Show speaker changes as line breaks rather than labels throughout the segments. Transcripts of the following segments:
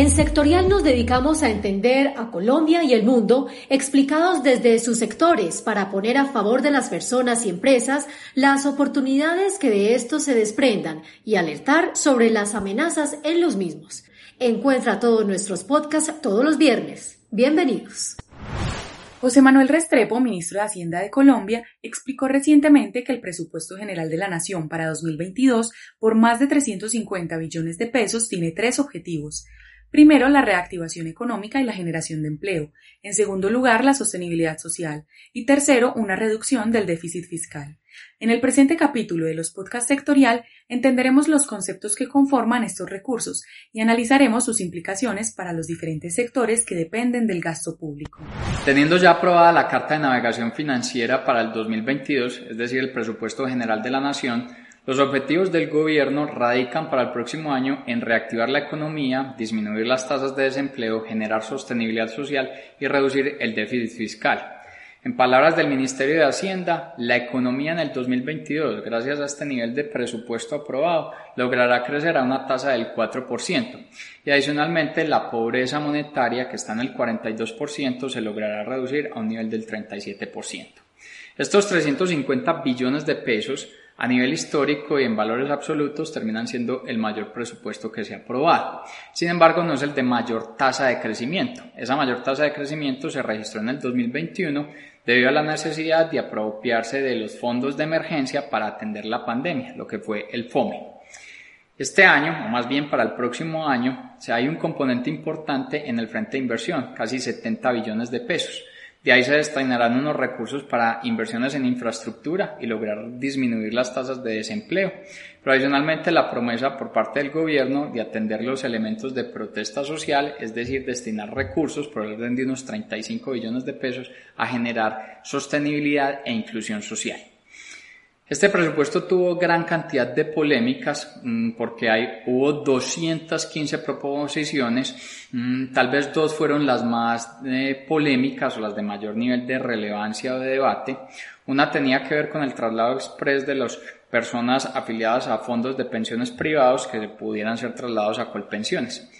En Sectorial nos dedicamos a entender a Colombia y el mundo explicados desde sus sectores para poner a favor de las personas y empresas las oportunidades que de estos se desprendan y alertar sobre las amenazas en los mismos. Encuentra todos nuestros podcasts todos los viernes. Bienvenidos.
José Manuel Restrepo, ministro de Hacienda de Colombia, explicó recientemente que el presupuesto general de la Nación para 2022, por más de 350 billones de pesos, tiene tres objetivos. Primero, la reactivación económica y la generación de empleo. En segundo lugar, la sostenibilidad social. Y tercero, una reducción del déficit fiscal. En el presente capítulo de los podcasts sectorial entenderemos los conceptos que conforman estos recursos y analizaremos sus implicaciones para los diferentes sectores que dependen del gasto público.
Teniendo ya aprobada la Carta de Navegación Financiera para el 2022, es decir, el presupuesto general de la Nación, los objetivos del gobierno radican para el próximo año en reactivar la economía, disminuir las tasas de desempleo, generar sostenibilidad social y reducir el déficit fiscal. En palabras del Ministerio de Hacienda, la economía en el 2022, gracias a este nivel de presupuesto aprobado, logrará crecer a una tasa del 4%. Y adicionalmente, la pobreza monetaria, que está en el 42%, se logrará reducir a un nivel del 37%. Estos 350 billones de pesos a nivel histórico y en valores absolutos terminan siendo el mayor presupuesto que se ha aprobado. Sin embargo, no es el de mayor tasa de crecimiento. Esa mayor tasa de crecimiento se registró en el 2021 debido a la necesidad de apropiarse de los fondos de emergencia para atender la pandemia, lo que fue el FOME. Este año, o más bien para el próximo año, se hay un componente importante en el frente de inversión, casi 70 billones de pesos. De ahí se destinarán unos recursos para inversiones en infraestructura y lograr disminuir las tasas de desempleo. Pero adicionalmente la promesa por parte del gobierno de atender los elementos de protesta social, es decir, destinar recursos por el orden de unos 35 billones de pesos a generar sostenibilidad e inclusión social. Este presupuesto tuvo gran cantidad de polémicas mm, porque hay, hubo 215 proposiciones, mm, tal vez dos fueron las más eh, polémicas o las de mayor nivel de relevancia o de debate. Una tenía que ver con el traslado express de las personas afiliadas a fondos de pensiones privados que pudieran ser trasladados a Colpensiones.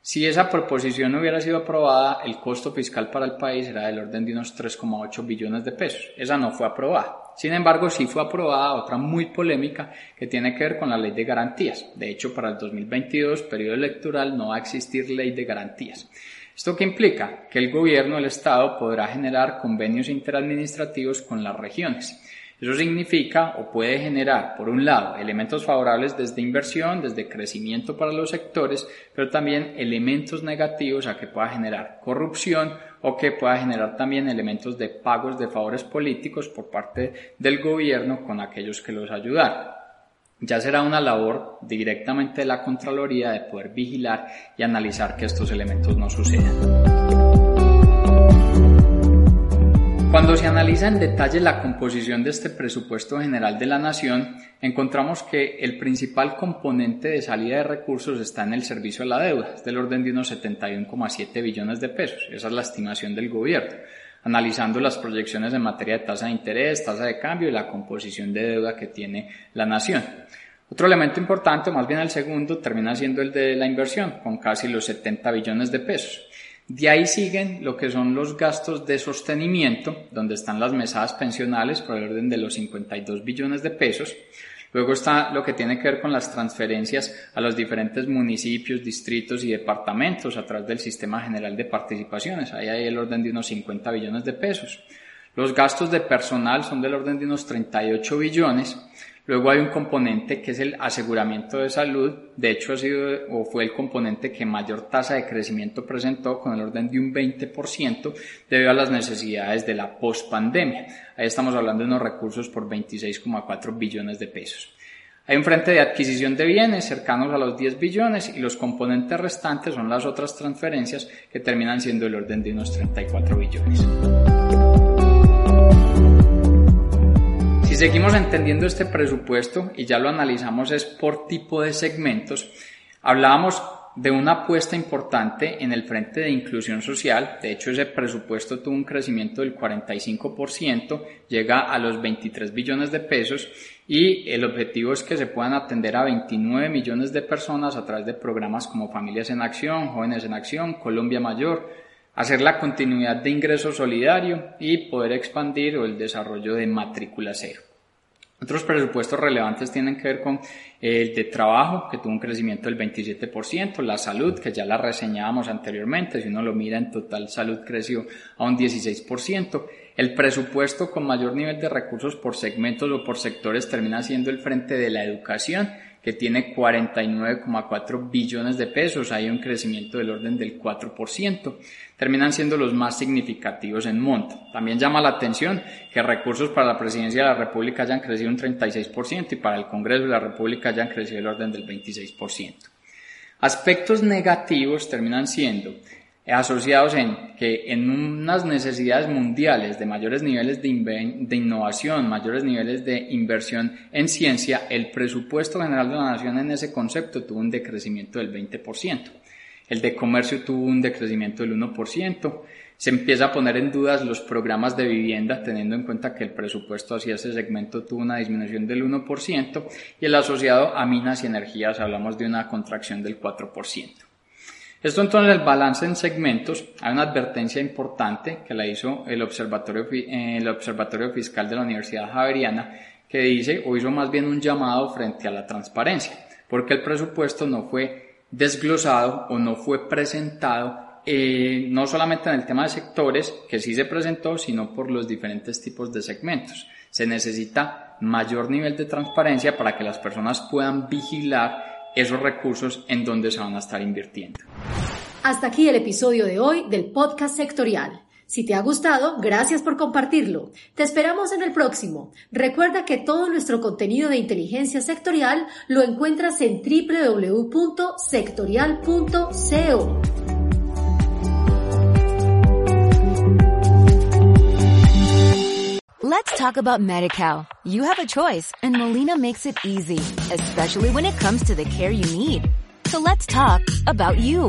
Si esa proposición hubiera sido aprobada, el costo fiscal para el país era del orden de unos 3,8 billones de pesos. Esa no fue aprobada. Sin embargo, sí fue aprobada otra muy polémica que tiene que ver con la ley de garantías. De hecho, para el 2022, periodo electoral, no va a existir ley de garantías. ¿Esto qué implica? Que el gobierno, el Estado, podrá generar convenios interadministrativos con las regiones. Eso significa o puede generar, por un lado, elementos favorables desde inversión, desde crecimiento para los sectores, pero también elementos negativos a que pueda generar corrupción o que pueda generar también elementos de pagos de favores políticos por parte del gobierno con aquellos que los ayudaron. Ya será una labor directamente de la Contraloría de poder vigilar y analizar que estos elementos no sucedan. Cuando se analiza en detalle la composición de este presupuesto general de la Nación, encontramos que el principal componente de salida de recursos está en el servicio a la deuda, es del orden de unos 71,7 billones de pesos. Esa es la estimación del gobierno, analizando las proyecciones en materia de tasa de interés, tasa de cambio y la composición de deuda que tiene la Nación. Otro elemento importante, más bien el segundo, termina siendo el de la inversión, con casi los 70 billones de pesos. De ahí siguen lo que son los gastos de sostenimiento, donde están las mesadas pensionales por el orden de los 52 billones de pesos. Luego está lo que tiene que ver con las transferencias a los diferentes municipios, distritos y departamentos a través del Sistema General de Participaciones. Ahí hay el orden de unos 50 billones de pesos. Los gastos de personal son del orden de unos 38 billones Luego hay un componente que es el aseguramiento de salud. De hecho, ha sido o fue el componente que mayor tasa de crecimiento presentó con el orden de un 20% debido a las necesidades de la pospandemia. Ahí estamos hablando de unos recursos por 26,4 billones de pesos. Hay un frente de adquisición de bienes cercanos a los 10 billones y los componentes restantes son las otras transferencias que terminan siendo el orden de unos 34 billones. Seguimos entendiendo este presupuesto y ya lo analizamos es por tipo de segmentos, hablábamos de una apuesta importante en el frente de inclusión social. De hecho, ese presupuesto tuvo un crecimiento del 45%, llega a los 23 billones de pesos y el objetivo es que se puedan atender a 29 millones de personas a través de programas como Familias en Acción, Jóvenes en Acción, Colombia Mayor, hacer la continuidad de ingreso solidario y poder expandir el desarrollo de matrícula cero. Otros presupuestos relevantes tienen que ver con el de trabajo, que tuvo un crecimiento del 27%, la salud, que ya la reseñábamos anteriormente, si uno lo mira en total, salud creció a un 16%, el presupuesto con mayor nivel de recursos por segmentos o por sectores termina siendo el frente de la educación, que tiene 49,4 billones de pesos, hay un crecimiento del orden del 4%, terminan siendo los más significativos en monto. También llama la atención que recursos para la presidencia de la República hayan crecido un 36% y para el Congreso de la República hayan crecido el orden del 26%. Aspectos negativos terminan siendo asociados en que en unas necesidades mundiales de mayores niveles de, de, innovación, mayores niveles de inversión en ciencia, el presupuesto general de la nación en ese concepto tuvo un decrecimiento del 20%. El de comercio tuvo un decrecimiento del 1%. Se empieza a poner en dudas los programas de vivienda, teniendo en cuenta que el presupuesto hacia ese segmento tuvo una disminución del 1% y el asociado a minas y energías hablamos de una contracción del 4%. Esto entonces el balance en segmentos, hay una advertencia importante que la hizo el Observatorio, el Observatorio Fiscal de la Universidad Javeriana, que dice o hizo más bien un llamado frente a la transparencia, porque el presupuesto no fue desglosado o no fue presentado eh, no solamente en el tema de sectores, que sí se presentó, sino por los diferentes tipos de segmentos. Se necesita mayor nivel de transparencia para que las personas puedan vigilar esos recursos en donde se van a estar invirtiendo.
Hasta aquí el episodio de hoy del podcast sectorial. Si te ha gustado, gracias por compartirlo. Te esperamos en el próximo. Recuerda que todo nuestro contenido de inteligencia sectorial lo encuentras en www.sectorial.co.
Let's talk about MediCal. You have a choice and Molina makes it easy, especially when it comes to the care you need. So let's talk about you,